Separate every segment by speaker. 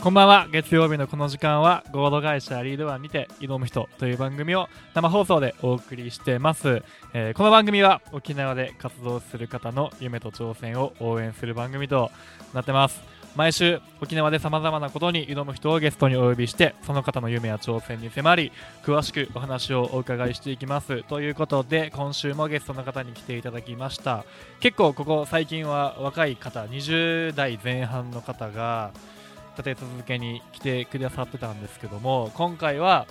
Speaker 1: こんばんは。月曜日のこの時間は合同会社リードワンにて挑む人という番組を生放送でお送りしてます、えーこの番組は沖縄で活動する方の夢と挑戦を応援する番組となってます。毎週沖縄でさまざまなことに挑む人をゲストにお呼びしてその方の夢や挑戦に迫り詳しくお話をお伺いしていきます。ということで今週もゲストの方に来ていただきました。結構ここ最近は若い方20代前半の方が立て続けに来てくださってたんですけども今回は、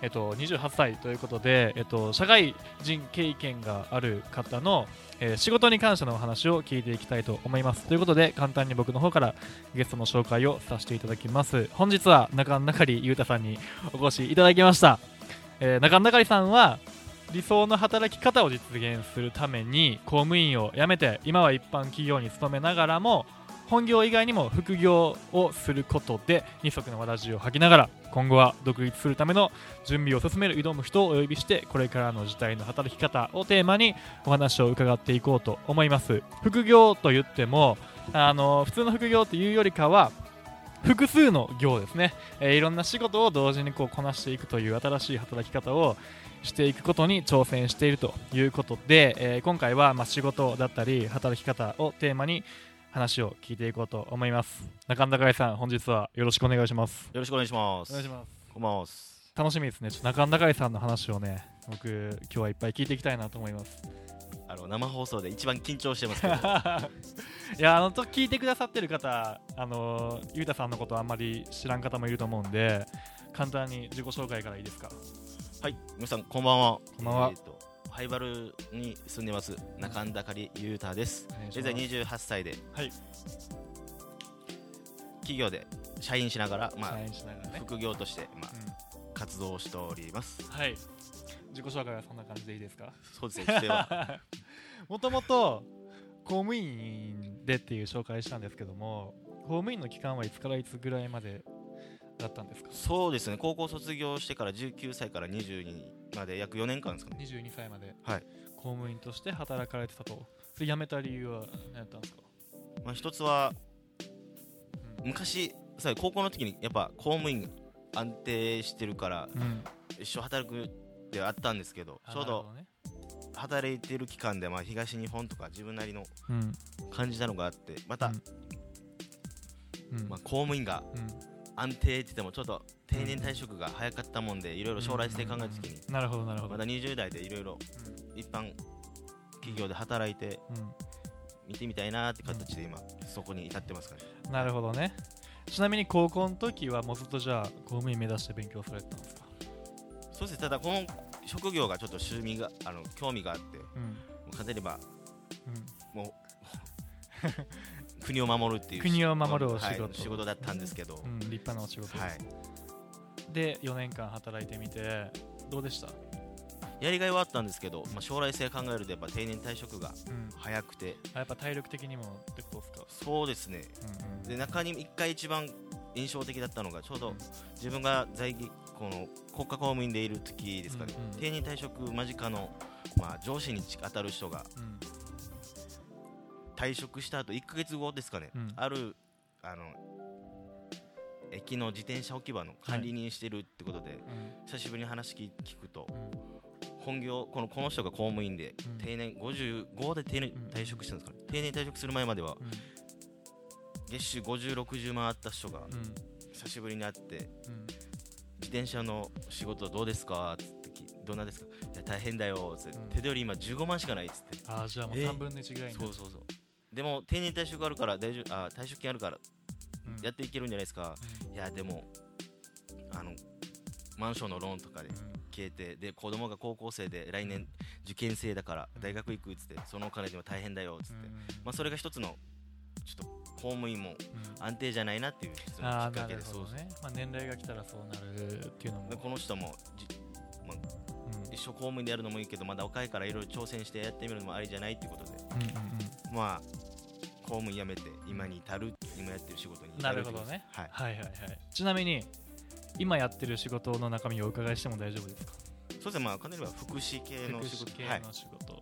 Speaker 1: えっと、28歳ということで、えっと、社会人経験がある方の、えー仕事に関してのお話を聞いていきたいと思います。ということで簡単に僕の方からゲストの紹介をさせていただきます。本日は中中里裕太さんにお越しいただきました、えー中中里さんは理想の働き方を実現するために公務員を辞めて今は一般企業に勤めながらも本業以外にも副業をすることで二足のわらじを履きながら今後は独立するための準備を進める挑む人をお呼びしてこれからの時代の働き方をテーマにお話を伺っていこうと思います。副業と言ってもあの普通の副業というよりかは複数の業ですね、えーいろんな仕事を同時にこうこなしていくという新しい働き方をしていくことに挑戦しているということで、えー今回はま仕事だったり働き方をテーマに話を聞いていこうと思います。中田会さん本日はよろしくお願いします。
Speaker 2: よろしくお願いします。
Speaker 1: お願いします。
Speaker 2: こんばんは。
Speaker 1: 楽しみですね。ちょっと中田会さんの話をね僕今日はいっぱい聞いていきたいなと思います。
Speaker 2: あの生放送で一番緊張してますけど、
Speaker 1: いやあのと聞いてくださってる方あのゆうたさんのことあんまり知らん方もいると思うんで簡単に自己紹介からいいですか？
Speaker 2: はい、皆さんこんばんは。
Speaker 1: こんばんは。
Speaker 2: えーイバルに住んでます中田かりゆうたです。現在28歳で
Speaker 1: はい。
Speaker 2: 企業で社員しながら、まあ、
Speaker 1: ね、
Speaker 2: 副業として、まあ、
Speaker 1: うん。
Speaker 2: 活動しております。
Speaker 1: はい。自己紹介はそんな感じでいいですか？
Speaker 2: そうですね、規定は。
Speaker 1: もともと公務員でっていう紹介したんですけども公務員の期間はいつからいつぐらいまでだったんですか？
Speaker 2: そうですね、高校卒業してから19歳から22まで約4年間ですかね。
Speaker 1: 22歳まで。
Speaker 2: はい。
Speaker 1: 公務員として働かれてたと。それ辞めた理由は何やったんですか、
Speaker 2: まあ、一つは
Speaker 1: うん。
Speaker 2: 昔、さ高校の時にやっぱ公務員安定してるから
Speaker 1: うん、
Speaker 2: 一生働くってあったんですけど、
Speaker 1: あ
Speaker 2: ちょうど働いてる期間で、まあ、東日本とか自分なりの感じたのがあってまた、まあ、公務員が
Speaker 1: うん
Speaker 2: 安定って言ってもちょっと定年退職が早かったもんでいろいろ将来性考えた時に。
Speaker 1: なるほどなるほど、
Speaker 2: まだ20代でいろいろ一般企業で働いて
Speaker 1: うん。
Speaker 2: 見てみたいなって形で今そこに至ってますかね。
Speaker 1: うんなるほどね。ちなみに高校の時はもうずっとじゃあ公務員目指して勉強されてたんですか？
Speaker 2: そうです。ねただこの職業がちょっと趣味があの興味があっても
Speaker 1: うん。
Speaker 2: う簡単に言えば
Speaker 1: うん。
Speaker 2: もう 国を守るっていう
Speaker 1: 国を守るお仕
Speaker 2: はい
Speaker 1: 事
Speaker 2: 仕事だったんですけど、
Speaker 1: うん、立派なお仕事です、
Speaker 2: はい。
Speaker 1: で4年間働いてみてどうでした、
Speaker 2: やりがいはあったんですけど、まあ、将来性考えるとやっぱ定年退職が
Speaker 1: うん、
Speaker 2: 早くて。
Speaker 1: あやっぱ体力的にもってことですか、
Speaker 2: そうですね。
Speaker 1: うんうん。
Speaker 2: で中に1回一番印象的だったのがちょうど自分が在籍この国家公務員でいる時ですかね、
Speaker 1: うんうん。
Speaker 2: 定年退職間近の、まあ、上司に当たる人が
Speaker 1: うん
Speaker 2: 退職した後1ヶ月後ですかね、
Speaker 1: うん。
Speaker 2: あるあの駅の自転車置き場の管理人してるってことで、
Speaker 1: うん。
Speaker 2: 久しぶりに話聞聞くと
Speaker 1: うん。
Speaker 2: 本業このこの人が公務員で、
Speaker 1: うん。
Speaker 2: 定年55で定年
Speaker 1: うん。
Speaker 2: 退職したんですかね、定年退職する前までは
Speaker 1: うん。
Speaker 2: 月収5060万あった人が
Speaker 1: うん。
Speaker 2: 久しぶりに会って
Speaker 1: うん。
Speaker 2: 自転車の仕事どうですかつってきどんなですか？いや大変だよつって、
Speaker 1: うん。
Speaker 2: 手取り今15万しかないっつって。
Speaker 1: ああじゃあもう
Speaker 2: え
Speaker 1: ？3分の1ぐらい
Speaker 2: そうそうそうでも定年退職あるから大丈夫あ退職金あるから
Speaker 1: うん。
Speaker 2: やっていけるんじゃないですか、いやでもあのマンションのローンとかで
Speaker 1: うん。
Speaker 2: 消えてで子供が高校生で来年受験生だから大学行くっつってそのお金でも大変だよっつって、
Speaker 1: うん。
Speaker 2: まあ、それが一つのちょっと公務員も
Speaker 1: うん。
Speaker 2: 安定じゃないなっていうき
Speaker 1: ああ
Speaker 2: っかけで
Speaker 1: なるほどね、まあ、年齢が来たらそうなるっていうのも。
Speaker 2: でこの人もじ
Speaker 1: うん。
Speaker 2: 一生公務員でやるのもいいけどまだ若いからいろいろ挑戦してやってみるのもありじゃないっていうことで。
Speaker 1: うんうん。
Speaker 2: まあ公務員辞めて今に至る今やってる仕事に至
Speaker 1: なるほどね。
Speaker 2: はい。
Speaker 1: はいはいはい。ちなみに今やってる仕事の中身をお伺いしても大丈夫ですか？
Speaker 2: そうですね。まあかなりは福祉系の仕
Speaker 1: 福祉系
Speaker 2: 事はい。
Speaker 1: の仕事、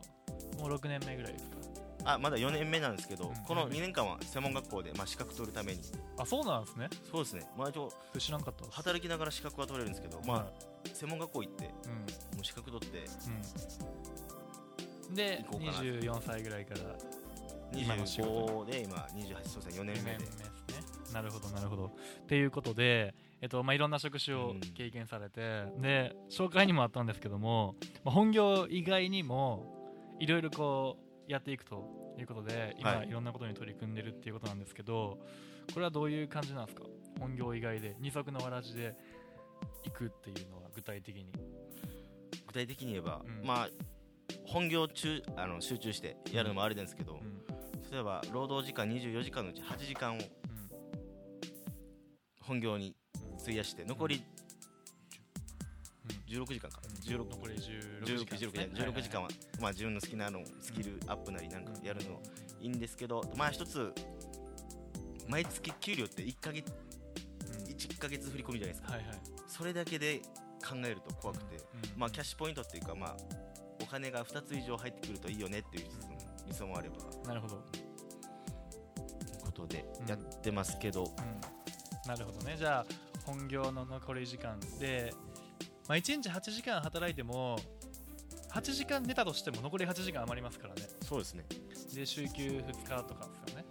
Speaker 1: もう6年目ぐらいですか？
Speaker 2: あまだ4年目なんですけど、
Speaker 1: うん。
Speaker 2: この2年間は専門学校で、まあ、資格取るために。
Speaker 1: あそうなんですね。
Speaker 2: そうですね、まあ、
Speaker 1: 知らんかった
Speaker 2: 働きながら資格は取れるんですけど、まあ、専門学校行っても
Speaker 1: うん。
Speaker 2: う資格取って
Speaker 1: うん。で
Speaker 2: 行こうかな
Speaker 1: 24歳ぐらいから今の仕事
Speaker 2: 25で今28そうですね4年目で。
Speaker 1: 2年目ですね。なるほどなるほど。っていうことで、えっとまあ、いろんな職種を
Speaker 2: うん。
Speaker 1: 経験されて、で紹介にもあったんですけども、まあ、本業以外にもいろいろこうやっていくということで今、
Speaker 2: はい。
Speaker 1: い、ろんなことに取り組んでるっていうことなんですけどこれはどういう感じなんですか？本業以外で二足のわらじで行くっていうのは具体的に。
Speaker 2: 具体的に言えば、
Speaker 1: うん。
Speaker 2: まあ本業中あの集中してやるのもあれですけど、
Speaker 1: うん
Speaker 2: 例えば労働時間24時間のうち8時間を本業に費やして残り16時間か。16
Speaker 1: 残り16
Speaker 2: 16
Speaker 1: 時間ですね。
Speaker 2: 16 16時間は、まあ、自分の好きなのスキルアップなりなんかやるのいいんですけど、まあ一つ毎月給料って1ヶ月
Speaker 1: うん
Speaker 2: 1ヶ月振り込みじゃないですかそれだけで考えると怖くて、まあキャッシュポイントっていうかまあお金が2つ以上入ってくるといいよねっていう理想もあれば
Speaker 1: なるほど、
Speaker 2: で
Speaker 1: うん。
Speaker 2: やってますけど、
Speaker 1: うん、なるほどね。じゃあ本業の残り時間で、まあ、1日8時間働いても8時間寝たとしても残り8時間余りますからね。
Speaker 2: そうですね、
Speaker 1: で週休2日とかですよね。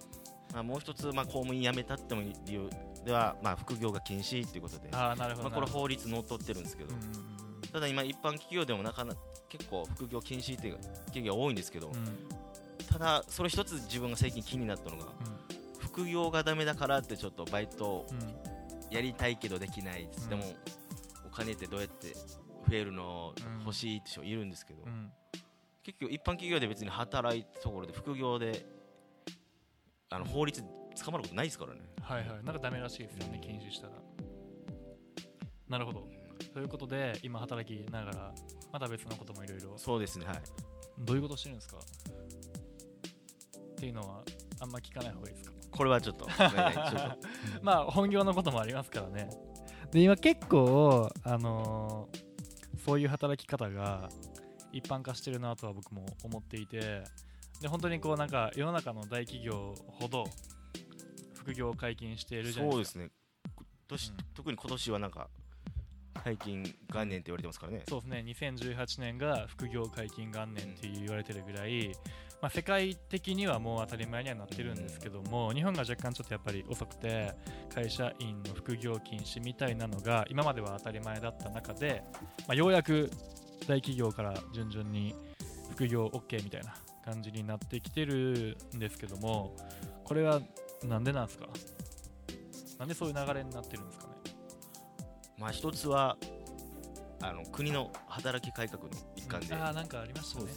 Speaker 2: まあ、もう一つ、まあ、公務員辞めたっても理由では、まあ、副業が禁止っていうことで
Speaker 1: ああなるほど
Speaker 2: まあ、これ法律のっとってるんですけど、ただ今一般企業でもなかなか結構副業禁止っていう企業が多いんですけど、
Speaker 1: うん。うん
Speaker 2: ただそれ一つ自分が最近気になったのが副業がダメだからってちょっとバイトやりたいけどできないです、
Speaker 1: うん。
Speaker 2: でもお金ってどうやって増えるの
Speaker 1: うん
Speaker 2: 欲しいって人いるんですけど、
Speaker 1: うん。
Speaker 2: 結局一般企業で別に働いたところで副業であの法律捕まることないですからね。
Speaker 1: はいはい。なんかダメらしいですよね禁止したら。なるほど。ということで今働きながらまた別のこともいろいろ。
Speaker 2: そうですねはい。
Speaker 1: どういうことしてるんですか？っていうのはあんま聞かない方がいいですか？
Speaker 2: これはちょっとちょっと。
Speaker 1: まあ本業のこともありますからね。で今結構あのーそういう働き方が一般化してるなとは僕も思っていてで本当にこうなんか世の中の大企業ほど副業を解禁しているじゃないでか。
Speaker 2: そうですすね。今年
Speaker 1: うん。
Speaker 2: 特に今年はなんか解禁元年って言われてますからね。
Speaker 1: そうですね。2018年が副業解禁元年って言われてるぐらい、まあ、世界的にはもう当たり前にはなってるんですけども、日本が若干ちょっとやっぱり遅くて会社員の副業禁止みたいなのが今までは当たり前だった中で、まあ、ようやく大企業から順々に副業 OK みたいな感じになってきてるんですけどもこれはなんでなんですか？なんでそういう流れになってるんですかね？
Speaker 2: まあ一つはあの国の働き改革の一環で、
Speaker 1: ああなんかありましたね。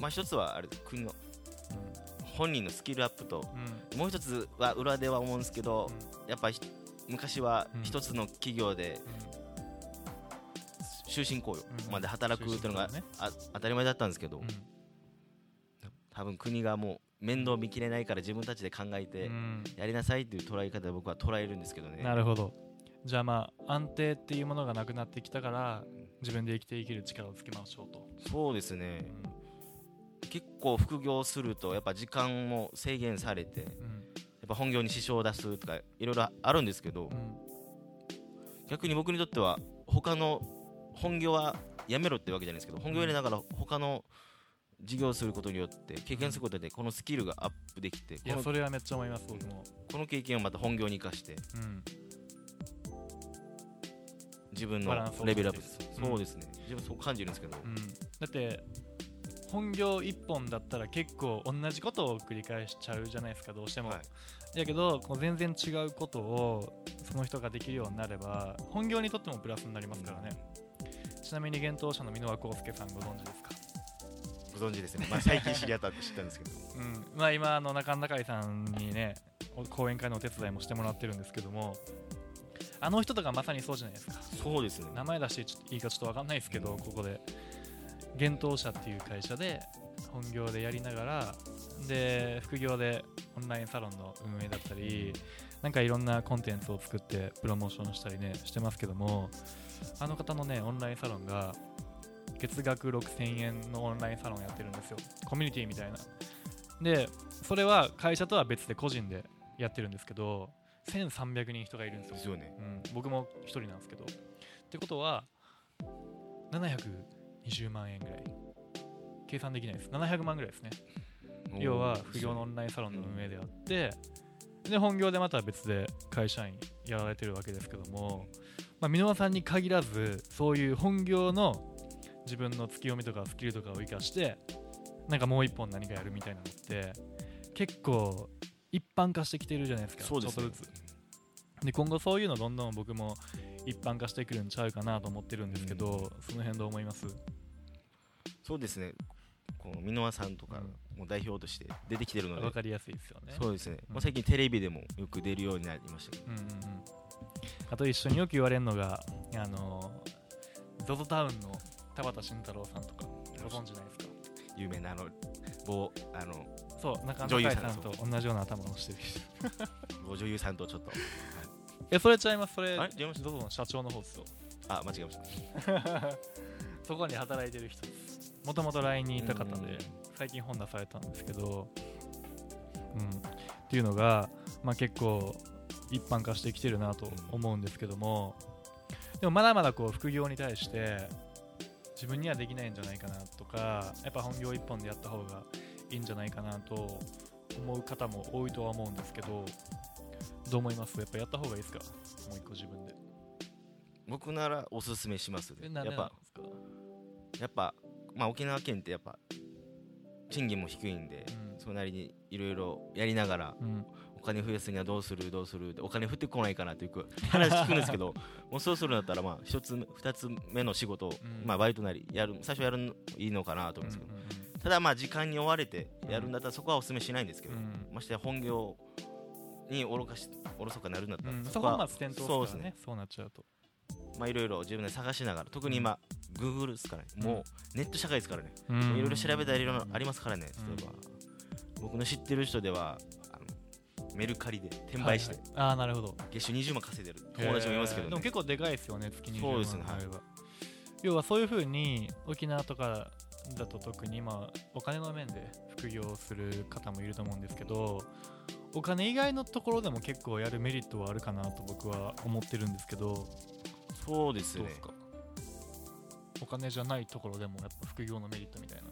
Speaker 2: まあ一つはあれ国の
Speaker 1: うん。うん
Speaker 2: 本人のスキルアップと
Speaker 1: うん。
Speaker 2: もう一つは裏では思うんですけど、やっぱひ昔は
Speaker 1: うん。
Speaker 2: 一つの企業で終身雇用
Speaker 1: うん。
Speaker 2: まで働くっていうのが、あ当たり前だったんですけど、
Speaker 1: うん。
Speaker 2: 多分国がもう面倒見きれないから自分たちで考えて
Speaker 1: うん。
Speaker 2: やりなさいっていう捉え方で僕は捉えるんですけどね。
Speaker 1: なるほど。じゃあまあ安定っていうものがなくなってきたから自分で生きていける力をつけましょうと、
Speaker 2: そうですね。結構副業するとやっぱ時間も制限されてやっ
Speaker 1: うん
Speaker 2: ぱ本業に支障を出すとかいろいろあるんですけど、
Speaker 1: うん。
Speaker 2: 逆に僕にとっては他の本業はやめろってわけじゃないですけど本業やりながら他の事業をすることによって経験することでこのスキルがアップできてこの
Speaker 1: いやそれはめっちゃ思います僕も、
Speaker 2: この経験をまた本業に生かして
Speaker 1: うん、
Speaker 2: 自分のレベルアップ。そうですね。自分そう感じるんですけど、
Speaker 1: うん、だって本業一本だったら結構同じことを繰り返しちゃうじゃないですかどうしても、
Speaker 2: はい。
Speaker 1: だけどこう全然違うことをその人ができるようになれば本業にとってもプラスになりますからね、ちなみに幻冬舎の箕輪康介さんご存知ですか？
Speaker 2: ご存知ですね、まあ、最近知り合ったって知ったんですけど。
Speaker 1: うん。まあ、今あの中野中井さんにねお講演会のお手伝いもしてもらってるんですけども。あの人とかまさにそうじゃないですか。
Speaker 2: そうですね。
Speaker 1: 名前出してちょっといいかちょっと分かんないですけどここで。幻冬舎っていう会社で本業でやりながらで副業でオンラインサロンの運営だったりなんかいろんなコンテンツを作ってプロモーションしたりねしてますけどもあの方のねオンラインサロンが月額6000円のオンラインサロンやってるんですよ。コミュニティみたいな。でそれは会社とは別で個人でやってるんですけど1300人人がいるんですよ。
Speaker 2: ですよね。
Speaker 1: うん、僕も1人なんですけど。ってことは720万円ぐらい。計算できないです。700万ぐらいですね。要は副業のオンラインサロンの運営であってで本業でまた別で会社員やられてるわけですけども、まあ、箕輪さんに限らずそういう本業の自分の強みとかスキルとかを生かしてなんかもう一本何かやるみたいなのって結構一般化してきてるじゃないですか
Speaker 2: そうですね。
Speaker 1: ちょっとずつ。で今後そういうのどんどん僕も一般化してくるんちゃうかなと思ってるんですけど、その辺どう思います？
Speaker 2: そうですね。この箕輪さんとかも代表として出てきてるので。
Speaker 1: 分かりやすいですよね。
Speaker 2: そうですね、
Speaker 1: うん。
Speaker 2: まあ、最近テレビでもよく出るようになりましたけど。
Speaker 1: うんうんうん、あと一緒によく言われるのがあの ZOZO タウンの田畑慎太郎さんとかご存知ないですか？
Speaker 2: 有名なあの某あの
Speaker 1: そう中
Speaker 2: 女優
Speaker 1: 野海
Speaker 2: さん
Speaker 1: と同じような頭をしてる
Speaker 2: 某女優さんとちょっと
Speaker 1: やそれちゃいます。それ
Speaker 2: あれ？違いました
Speaker 1: ？ZOZO の社長の方ですよ。
Speaker 2: あ間違えました。
Speaker 1: そこに働いてる人です。もともと LINE にいた方
Speaker 2: うん。
Speaker 1: で最近本出されたんですけどうん。っていうのが、まあ、結構一般化してきてるなと思うんですけどもでもまだまだこう副業に対して自分にはできないんじゃないかなとかやっぱ本業一本でやった方がいいんじゃないかなと思う方も多いとは思うんですけどどう思います？やっぱやった方がいいですか？もう一個自分で。
Speaker 2: 僕ならおすすめしますね。やっぱやっぱまあ沖縄県ってやっぱ賃金も低いんで、
Speaker 1: うん。
Speaker 2: それなりにいろいろやりながら
Speaker 1: うん
Speaker 2: お金増やすにはどうするどうするお金降ってこないかなという話聞くんですけど もうそうするんだったらまあ一つ目二つ目の仕事を、
Speaker 1: うん。
Speaker 2: まあバイトなりやる最初やるのいいのかなと思うんですけど、ただまあ時間に追われてやるんだったらそこはお勧めしないんですけど、
Speaker 1: うん。
Speaker 2: ましてや本業におろかしおろそかなるんだったら、
Speaker 1: うん、そこはまあステント
Speaker 2: そうですすね。
Speaker 1: そうなっちゃうと。
Speaker 2: まあいろいろ自分で探しながら特に今、Google ですからね。
Speaker 1: うん。
Speaker 2: もうネット社会ですからね。
Speaker 1: い
Speaker 2: いろいろ調べたらいろいろありますからね
Speaker 1: うん。
Speaker 2: 例えば、僕の知ってる人ではメルカリで転売して、
Speaker 1: はいはい。ああなるほど。
Speaker 2: 月収20万稼いでる。友達もいますけど、ね。
Speaker 1: えー。でも結構でかいですよね月20万。
Speaker 2: そうですね。
Speaker 1: あれば要はそういうふうに沖縄とかだと特に今お金の面で副業をする方もいると思うんですけどお金以外のところでも結構やるメリットはあるかなと僕は思ってるんですけど
Speaker 2: そうですね。
Speaker 1: どうですか？お金じゃないところでもやっぱ副業のメリットみたいな。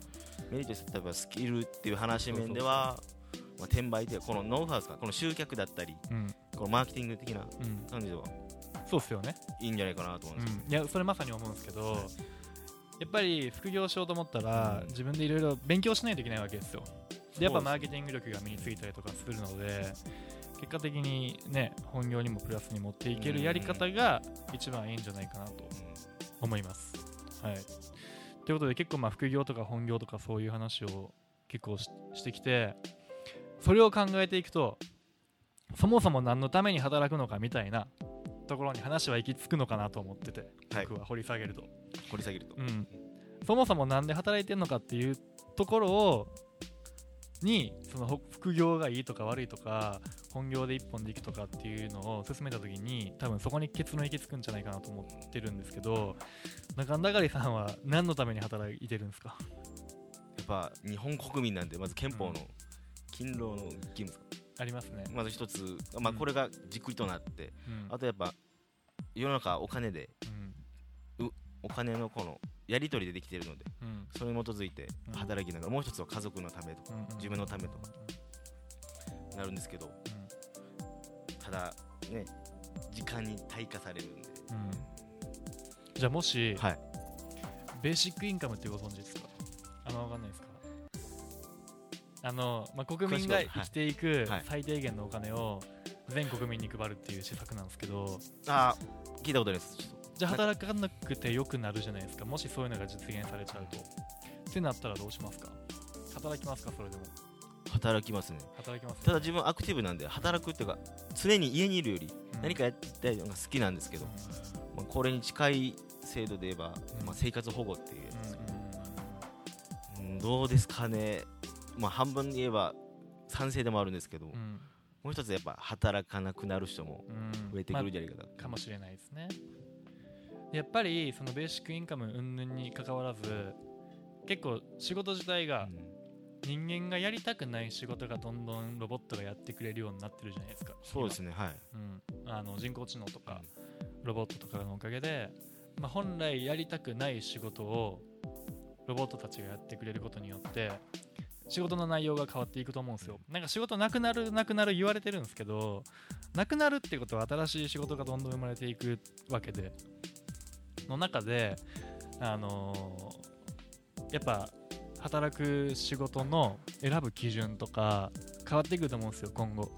Speaker 2: メリット例えばスキルっていう話面ではまあ、転売でこのノウハウですかこの集客だったり
Speaker 1: うん。
Speaker 2: このマーケティング的な
Speaker 1: うん。
Speaker 2: 感じでは
Speaker 1: そうっすよね。
Speaker 2: いいんじゃないかなと思うんです
Speaker 1: うん、いやそれまさに思うんですけど、やっぱり副業しようと思ったら、
Speaker 2: うん。
Speaker 1: 自分でいろいろ勉強しないといけないわけですよ。でやっぱマーケティング力が身についたりとかするので結果的にね本業にもプラスに持っていけるやり方が一番いいんじゃないかなと思います、はい。ということで結構まあ副業とか本業とかそういう話を結構ししてきてそれを考えていくとそもそも何のために働くのかみたいなところに話は行き着くのかなと思ってて
Speaker 2: はい。
Speaker 1: 僕は掘り下げると、
Speaker 2: 掘り下げると、
Speaker 1: うん、そもそもなんで働いてるのかっていうところをにそのほ副業がいいとか悪いとか本業で一本でいくとかっていうのを進めた時に多分そこに結論行き着くんじゃないかなと思ってるんですけど中田狩さんは何のために働いてるんですか？
Speaker 2: やっぱ日本国民なんでまず憲法の勤労の義務
Speaker 1: ありますね、
Speaker 2: まず一つ、まあ、
Speaker 1: うん。
Speaker 2: これがじっくりとなって、
Speaker 1: うん。
Speaker 2: あとやっぱ世の中お金で
Speaker 1: うん。
Speaker 2: お金のこのやり取りでできているので
Speaker 1: うん。
Speaker 2: それに基づいて
Speaker 1: うん。
Speaker 2: 働きながら、もう一つは家族のためとか
Speaker 1: うんうん
Speaker 2: 自分のためとかなるんですけどただね時間に対価されるんで。
Speaker 1: じゃあもし、
Speaker 2: はい。
Speaker 1: ベーシックインカムってご存知ですか？あのわかんないですか？あの、まあ、国民が生きていく
Speaker 2: はい。
Speaker 1: 最低限のお金を全国民に配るっていう施策なんですけど
Speaker 2: あー聞いたことあります
Speaker 1: じゃあ働かなくてよくなるじゃないですか。もしそういうのが実現されちゃうと。ってなったらどうしますか？働きますか？それでも。
Speaker 2: 働きますね。
Speaker 1: 働きます
Speaker 2: ただ自分アクティブなんで働くっていうか常に家にいるより
Speaker 1: うん。
Speaker 2: 何かやってたいのが好きなんですけど、まあ、これに近い制度で言えば、
Speaker 1: うん。
Speaker 2: まあ、生活保護っていうやつ。
Speaker 1: うん
Speaker 2: どうですかねまあ半分言えば賛成でもあるんですけど、
Speaker 1: うん。うん
Speaker 2: もう一つやっぱ働かなくなる人も
Speaker 1: うん。
Speaker 2: 増えてくるんじゃないかな、
Speaker 1: かもしれないですね。やっぱりそのベーシックインカム云々に関わらず結構仕事自体が人間がやりたくない仕事がどんどんロボットがやってくれるようになってるじゃないですか。
Speaker 2: そうですねはい。
Speaker 1: 今うん、あの人工知能とかロボットとかのおかげで、まあ、本来やりたくない仕事をロボットたちがやってくれることによって仕事の内容が変わっていくと思うんですよ。なんか仕事なくなるなくなる言われてるんですけどなくなるってことは新しい仕事がどんどん生まれていくわけでの中であのーやっぱ働く仕事の選ぶ基準とか変わってくると思うんですよ今後。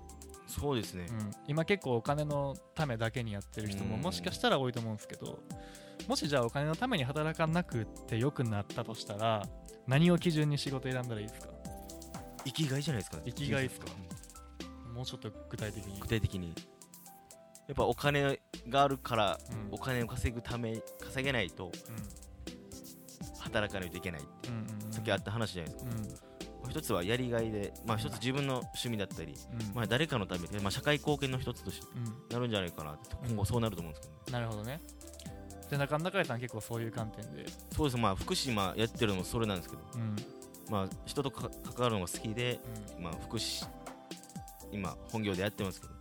Speaker 2: そうですね。
Speaker 1: うん、今結構お金のためだけにやってる人も
Speaker 2: うん。
Speaker 1: もしかしたら多いと思うんですけどもしじゃあお金のために働かなくてよくなったとしたら何を基準に仕事選んだらいいですか？
Speaker 2: 生きがいじゃないですか。
Speaker 1: 生きがいっすか？
Speaker 2: うん
Speaker 1: もうちょっと具体的に。
Speaker 2: 具体的に。やっぱお金があるから
Speaker 1: うん。
Speaker 2: お金を稼ぐため稼げないと働かないといけない。ってさっきあった話じゃないですか。
Speaker 1: うん。
Speaker 2: まあ一つはやりがいでまあ一つ自分の趣味だったり
Speaker 1: うん。
Speaker 2: まあ誰かのためにまあ社会貢献の一つとして
Speaker 1: うん。
Speaker 2: なるんじゃないかなって今後そうなると思うんですけどね。
Speaker 1: なるほどね。で中中井さん結構そういう観点で。
Speaker 2: そうです。まあ福祉まあやってるのもそれなんですけど。
Speaker 1: うん
Speaker 2: まあ人とか関わるのが好きでまあ福祉今本業でやってますけど。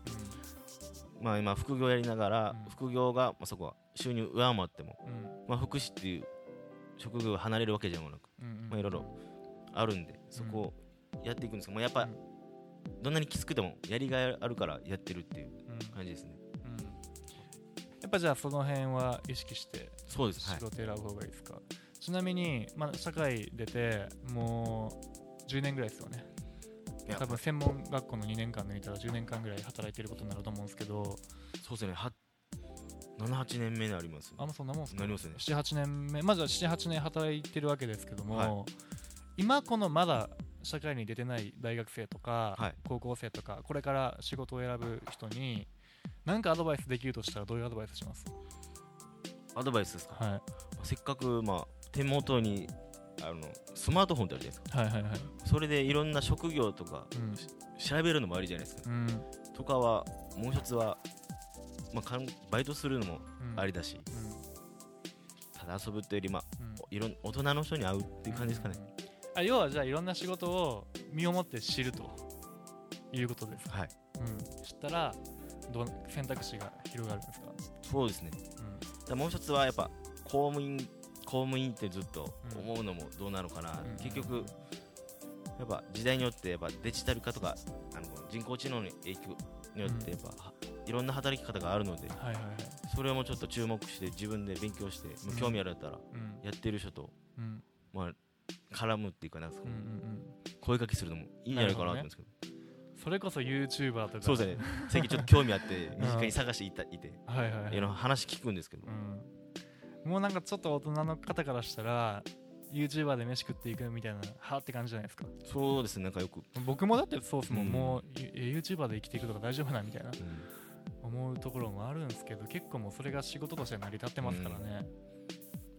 Speaker 2: まあ今副業やりながら
Speaker 1: うん。
Speaker 2: 副業がまあそこは収入上回っても
Speaker 1: うん。うん
Speaker 2: まあ福祉っていう職業を離れるわけでもなく
Speaker 1: うんうん。
Speaker 2: まあいろいろあるんでそこをやっていくんですけどもうやっぱどんなにきつくてもやりがいあるからやってるっていう
Speaker 1: うん。
Speaker 2: 感じですね。
Speaker 1: うん。やっぱじゃあその辺は意識して
Speaker 2: そうです。はい。
Speaker 1: 仕事選ぶ方がいいですか、ちなみに、まあ、社会出てもう10年ぐらいですよね。多分専門学校の2年間抜いたら10年間ぐらい働いてることになると思うんですけど。
Speaker 2: そうですね。は78年目になりますね。
Speaker 1: あそんなもんですか。
Speaker 2: なりますね。
Speaker 1: 78年目まずは78年働いてるわけですけども、
Speaker 2: はい。
Speaker 1: 今このまだ社会に出てない大学生とか、
Speaker 2: はい。
Speaker 1: 高校生とかこれから仕事を選ぶ人に何かアドバイスできるとしたらどういうアドバイスします？
Speaker 2: アドバイスですか？
Speaker 1: はい。
Speaker 2: せっかくまあ手元にあのスマートフォンってあるじゃないですか。
Speaker 1: はいはいはい。
Speaker 2: それでいろんな職業とか
Speaker 1: うん。
Speaker 2: 調べるのもありじゃないですか。
Speaker 1: うん。
Speaker 2: とかはもう一つは、まあ、かんバイトするのも
Speaker 1: うん。
Speaker 2: ありだし、ただ遊ぶっていうより、まあ、
Speaker 1: うん。うん
Speaker 2: いろん大人の人に会うっていう感じですかね、
Speaker 1: あ要はじゃあいろんな仕事を身をもって知るということですか、
Speaker 2: はい。
Speaker 1: うん、知ったらどう選択肢が広がるんですか、
Speaker 2: そうですね。でもう一つはやっぱ公務員公務員ってずっと思うのもどうなのかな、
Speaker 1: うん。
Speaker 2: 結局やっぱ時代によってやっぱデジタル化とかあの人工知能の影響によってやっぱ、いろんな働き方があるので
Speaker 1: はいはいはい、
Speaker 2: それもちょっと注目して自分で勉強して、
Speaker 1: うん。
Speaker 2: 興味あるやったら
Speaker 1: うん。
Speaker 2: やってる人と、
Speaker 1: うん。
Speaker 2: まあ、絡むっていうかなんですか、
Speaker 1: うんうんうん、
Speaker 2: 声かけするのもいいんじゃないかなと思うんですけど。
Speaker 1: それこそ YouTuber とか。
Speaker 2: そうですね。最近ちょっと興味あって身近に探していたいて。
Speaker 1: はいはいはい。
Speaker 2: 話聞くんですけど、
Speaker 1: うん、もうなんかちょっと大人の方からしたら YouTuber で飯食っていくみたいなはって感じじゃないですか。
Speaker 2: そうですねなんかよく、
Speaker 1: 僕もだってそうっすもん、
Speaker 2: うん。
Speaker 1: もうえ YouTuber で生きていくとか大丈夫なみたいな
Speaker 2: うん。
Speaker 1: 思うところもあるんですけど結構もうそれが仕事として成り立ってますからね、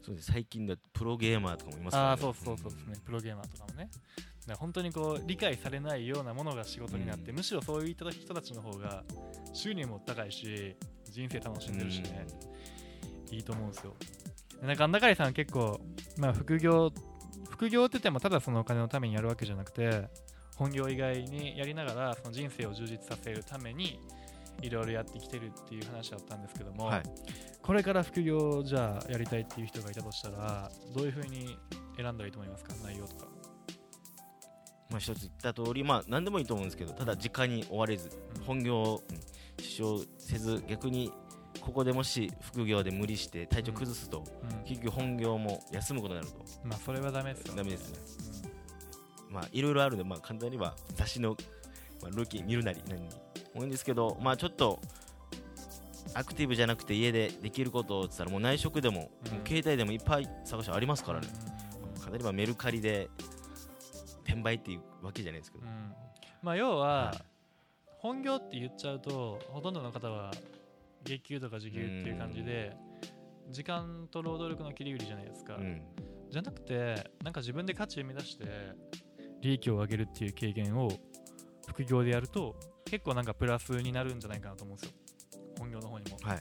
Speaker 2: そうです最近だとプロゲーマーとかもいますから、ね、
Speaker 1: ああそうそうそうですね、プロゲーマーとかもね。だ本当にこう理解されないようなものが仕事になって、
Speaker 2: うん。
Speaker 1: むしろそういった人たちの方が収入も高いし人生楽しんでるしね、いいと思うんですよ。でなんかあんだかりさん結構、まあ、副業副業って言ってもただそのお金のためにやるわけじゃなくて本業以外にやりながらその人生を充実させるためにいろいろやってきてるっていう話だったんですけども、
Speaker 2: はい。
Speaker 1: これから副業じゃあやりたいっていう人がいたとしたらどういうふうに選んだらいいと思いますか？内容とか。
Speaker 2: まあ一つ言った通りまあ何でもいいと思うんですけどただ時間に追われず
Speaker 1: うん。
Speaker 2: 本業をうん支障せず逆にここでもし副業で無理して体調崩すと、
Speaker 1: うん。
Speaker 2: 結局本業も休むことになると。
Speaker 1: まあそれはダメですよ。
Speaker 2: ダメですね。まあいろいろあるんでまあ簡単には雑誌の、まあ、ルーキー見るなり何に。多いんですけどまあちょっとアクティブじゃなくて家でできることをって言ったらもう内職でも,、
Speaker 1: うん。
Speaker 2: もう携帯でもいっぱい探しありますからね、
Speaker 1: うん。
Speaker 2: 例えばメルカリで転売っていうわけじゃないですけど、
Speaker 1: うん。まあ要は、
Speaker 2: はい。
Speaker 1: 本業って言っちゃうとほとんどの方は月給とか時給っていう感じで時間と労働力の切り売りじゃないですか、
Speaker 2: うん。
Speaker 1: じゃなくてなんか自分で価値を生み出して利益を上げるっていう経験を副業でやると結構なんかプラスになるんじゃないかなと思うんですよ。本業の方にも。
Speaker 2: はい。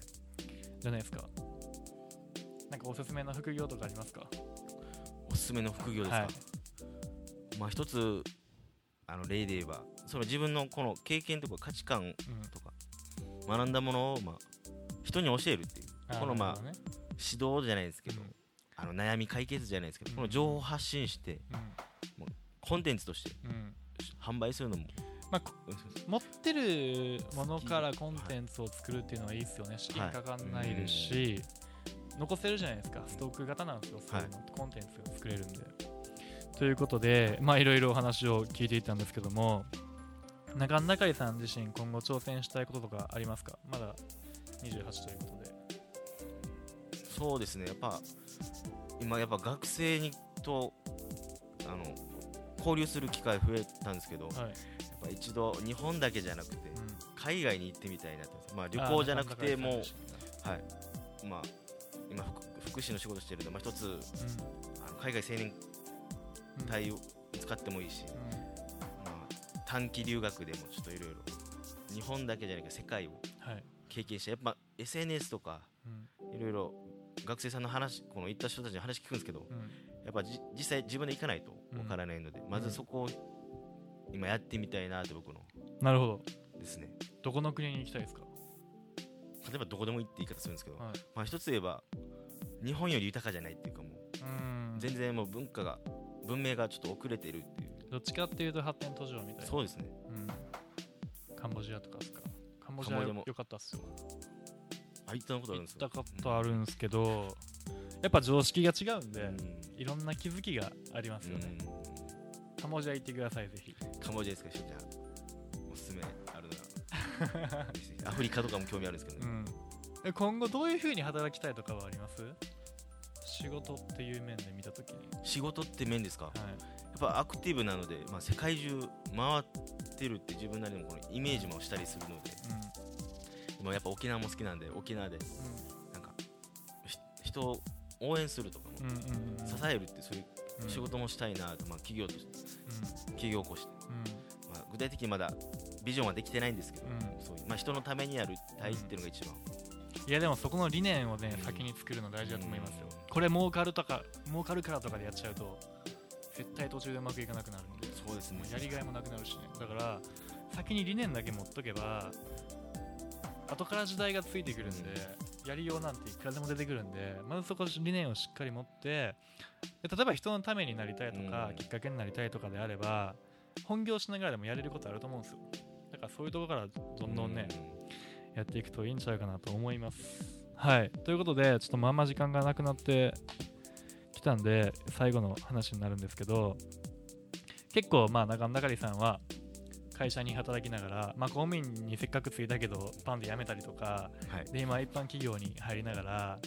Speaker 1: じゃないですか。かおすすめの副業とかありますか？
Speaker 2: おすすめの副業ですか、
Speaker 1: はい。
Speaker 2: まあ一つあの例で言えばその自分のこの経験とか価値観
Speaker 1: うん。
Speaker 2: とか学んだものをまあ人に教えるっていう。このまあ
Speaker 1: ね。
Speaker 2: 指導じゃないですけど、
Speaker 1: うん。
Speaker 2: あの悩み解決じゃないですけど、
Speaker 1: うん。
Speaker 2: この情報を発信してコンテンツとして販売するのも、
Speaker 1: まあこ持ってるものからコンテンツを作るっていうのはいいですよね。資金かかんないですし、残せるじゃないですか。ストック型なんですよ。そういうの、コンテンツが作れるんで。ということでまあいろいろお話を聞いていったんですけども中中井さん自身今後挑戦したいこととかありますか？まだ28ということで。
Speaker 2: そうですね。やっぱ今やっぱ学生にとあの交流する機会増えたんですけど、やっ
Speaker 1: はい、
Speaker 2: ぱ一度日本だけじゃなくて
Speaker 1: うん。
Speaker 2: 海外に行ってみたいなとまあ旅行じゃなくてもはい。まあ今福福祉の仕事してるんで、まあ、一つ
Speaker 1: 中井さん。
Speaker 2: あの海外青年
Speaker 1: うん。
Speaker 2: 隊を使ってもいいし、
Speaker 1: うん。
Speaker 2: まあ、短期留学でもちょっといろいろ。日本だけじゃなくて世界を。
Speaker 1: はい。
Speaker 2: 経験してやっぱ SNS とか
Speaker 1: うん。
Speaker 2: いろいろ学生さんの話この行った人たちの話聞くんですけど
Speaker 1: うん。
Speaker 2: やっぱじ実際自分で行かないとわからないので、まずそこを今やってみたいなって僕の。
Speaker 1: なるほど。
Speaker 2: ですね。
Speaker 1: どこの国に行きたいですか、
Speaker 2: 例えばどこでも行って言い方するんですけど、
Speaker 1: はい、
Speaker 2: まあ一つ言えば日本より豊かじゃないっていうかもう
Speaker 1: うん。
Speaker 2: 全然もう文化が文明がちょっと遅れてるっていう
Speaker 1: どっちかっていうと発展途上みたいな。
Speaker 2: そうですね。
Speaker 1: うん、カンボジアとかですか。カンボジア
Speaker 2: カンボジアも。
Speaker 1: よかったっすよ。
Speaker 2: あ行ったことあるん
Speaker 1: 行ったことあるんですけど、やっぱ常識が違うんで、
Speaker 2: うん。
Speaker 1: いろんな気づきがありますよね、カンボジア行ってくださいぜひ。
Speaker 2: うんカンボジアですかじゃあおすすめあるな アフリカとかも興味あるんですけどね、
Speaker 1: うん。え今後どういう風に働きたいとかはあります？仕事っていう面で見たときに、
Speaker 2: 仕事って面ですか？
Speaker 1: はい。
Speaker 2: やっぱアクティブなので、まあ、世界中回ってるって自分なりのこのイメージもしたりするので。今やっぱ沖縄も好きなんで沖縄でなんかひ人を応援するとかも、
Speaker 1: うんうんうんうん。
Speaker 2: 支えるってそういう
Speaker 1: うん。
Speaker 2: 仕事もしたいなと、まあ、企業として企業起こして、
Speaker 1: うん。
Speaker 2: まあ、具体的にまだビジョンはできてないんですけど、
Speaker 1: うん。
Speaker 2: そういうまあ、人のためにやるたいっていうのが一番、
Speaker 1: いやでもそこの理念をね、
Speaker 2: うん。
Speaker 1: 先に作るの大事だと思いますよ、
Speaker 2: うん
Speaker 1: これ儲かるとか儲かるからとかでやっちゃうと絶対途中でうまくいかなくなるんで。
Speaker 2: そうですね。
Speaker 1: やりがいもなくなるしね。だから先に理念だけ持っとけば後から時代がついてくるんで、やりようなんていくらでも出てくるんでまずそこ理念をしっかり持ってで例えば人のためになりたいとか、
Speaker 2: うん。
Speaker 1: きっかけになりたいとかであれば本業しながらでもやれることあると思うんですよ。だからそういうところからどんどんね、やっていくといいんちゃうかなと思います。はい。ということで、ちょっとまんま時間がなくなってきたんで、最後の話になるんですけど、結構、まあ、中野中里さんは、会社に働きながら、まあ、公務員にせっかくついたけど、パンで辞めたりとか、
Speaker 2: はい
Speaker 1: で、今、一般企業に入りながら、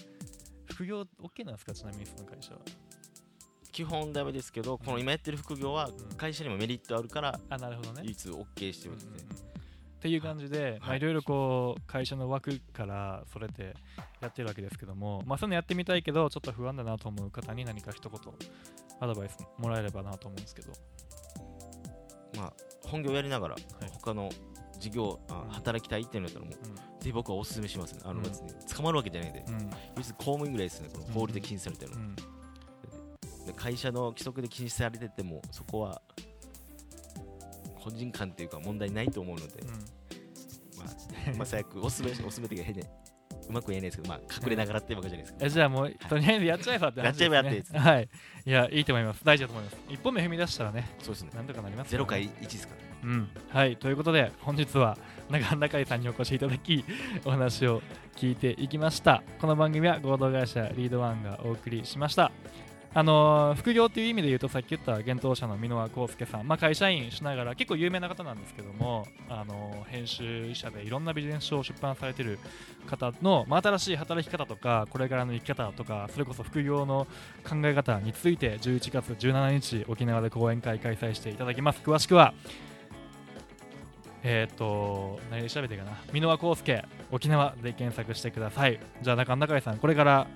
Speaker 1: 副業 OK なんですか？ちなみにその会社は。
Speaker 2: 基本ダメですけど、この今やってる副業は
Speaker 1: うん
Speaker 2: 会社にもメリットあるから
Speaker 1: あ、なるほどね。
Speaker 2: 唯一 OK してますね、
Speaker 1: うんうんうんっていう感じで、まあ、
Speaker 2: はい
Speaker 1: いろいろこう会社の枠からそれてやってるわけですけども、まあ、そういうのやってみたいけどちょっと不安だなと思う方に何か一言アドバイスもらえればなと思うんですけど。
Speaker 2: まあ本業やりながら
Speaker 1: はい。
Speaker 2: 他の事業あ働きたいっていうのだったらもうぜひ僕はお勧めしますね。あ
Speaker 1: うん。
Speaker 2: の別に捕まるわけじゃないんで。
Speaker 1: うん。うん
Speaker 2: 唯一公務員ぐらいですねこの法律で禁止されてるの、
Speaker 1: うん。
Speaker 2: で会社の規則で禁止されててもそこは個人間っていうか問題ないと思うので、まあ、まあ最悪おすすめおすすめというか変でうまく言えないですけど、まあ、隠れながらっていうわけじゃないですか、
Speaker 1: えじゃあもうとりあえずやっちゃえばって話です、ね、
Speaker 2: やっちゃえばやって。
Speaker 1: はいいやいいと思います。大事だと思います。一歩目踏み出したらね
Speaker 2: そうですね。
Speaker 1: なんとかなります
Speaker 2: 0
Speaker 1: からね。
Speaker 2: 回1ですから
Speaker 1: うん、はい。ということで本日は中中井さんにお越しいただきお話を聞いていきました。この番組は合同会社リードワンがお送りしましたあの副業という意味で言うとさっき言った幻冬者の箕輪康介さん、まあ、会社員しながら結構有名な方なんですけども、あの編集者でいろんなビジネス書を出版されている方の、まあ、新しい働き方とかこれからの生き方とかそれこそ副業の考え方について11月17日沖縄で講演会開催していただきます詳しくはえっ、と、何で調べていいかな？箕輪康介、沖縄で検索してください。じゃあ、中中井さん、これから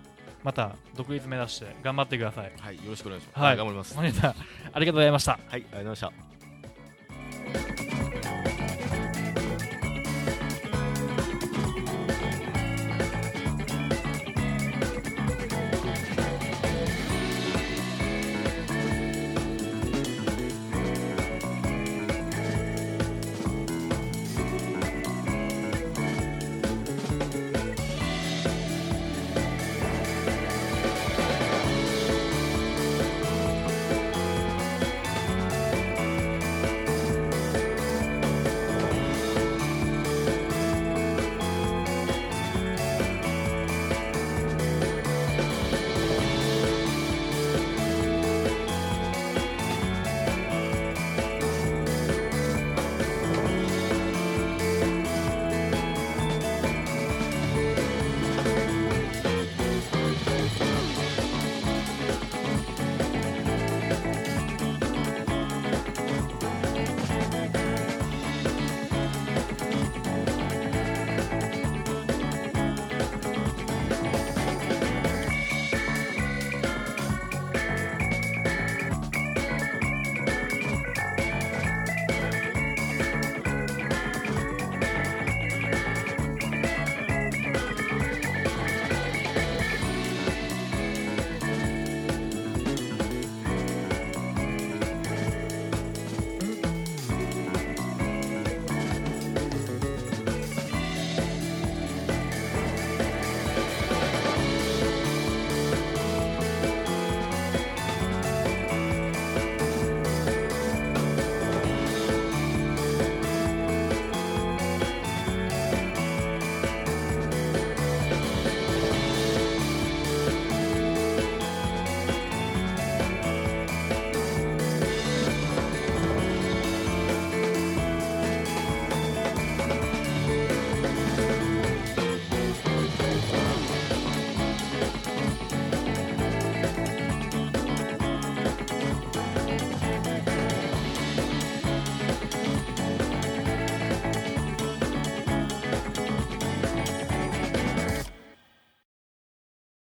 Speaker 1: また独立目指して頑張ってください。
Speaker 2: はいよろしくお願いします、
Speaker 1: はい
Speaker 2: 頑張ります
Speaker 1: ありがとうございました。
Speaker 2: はいありがとうございました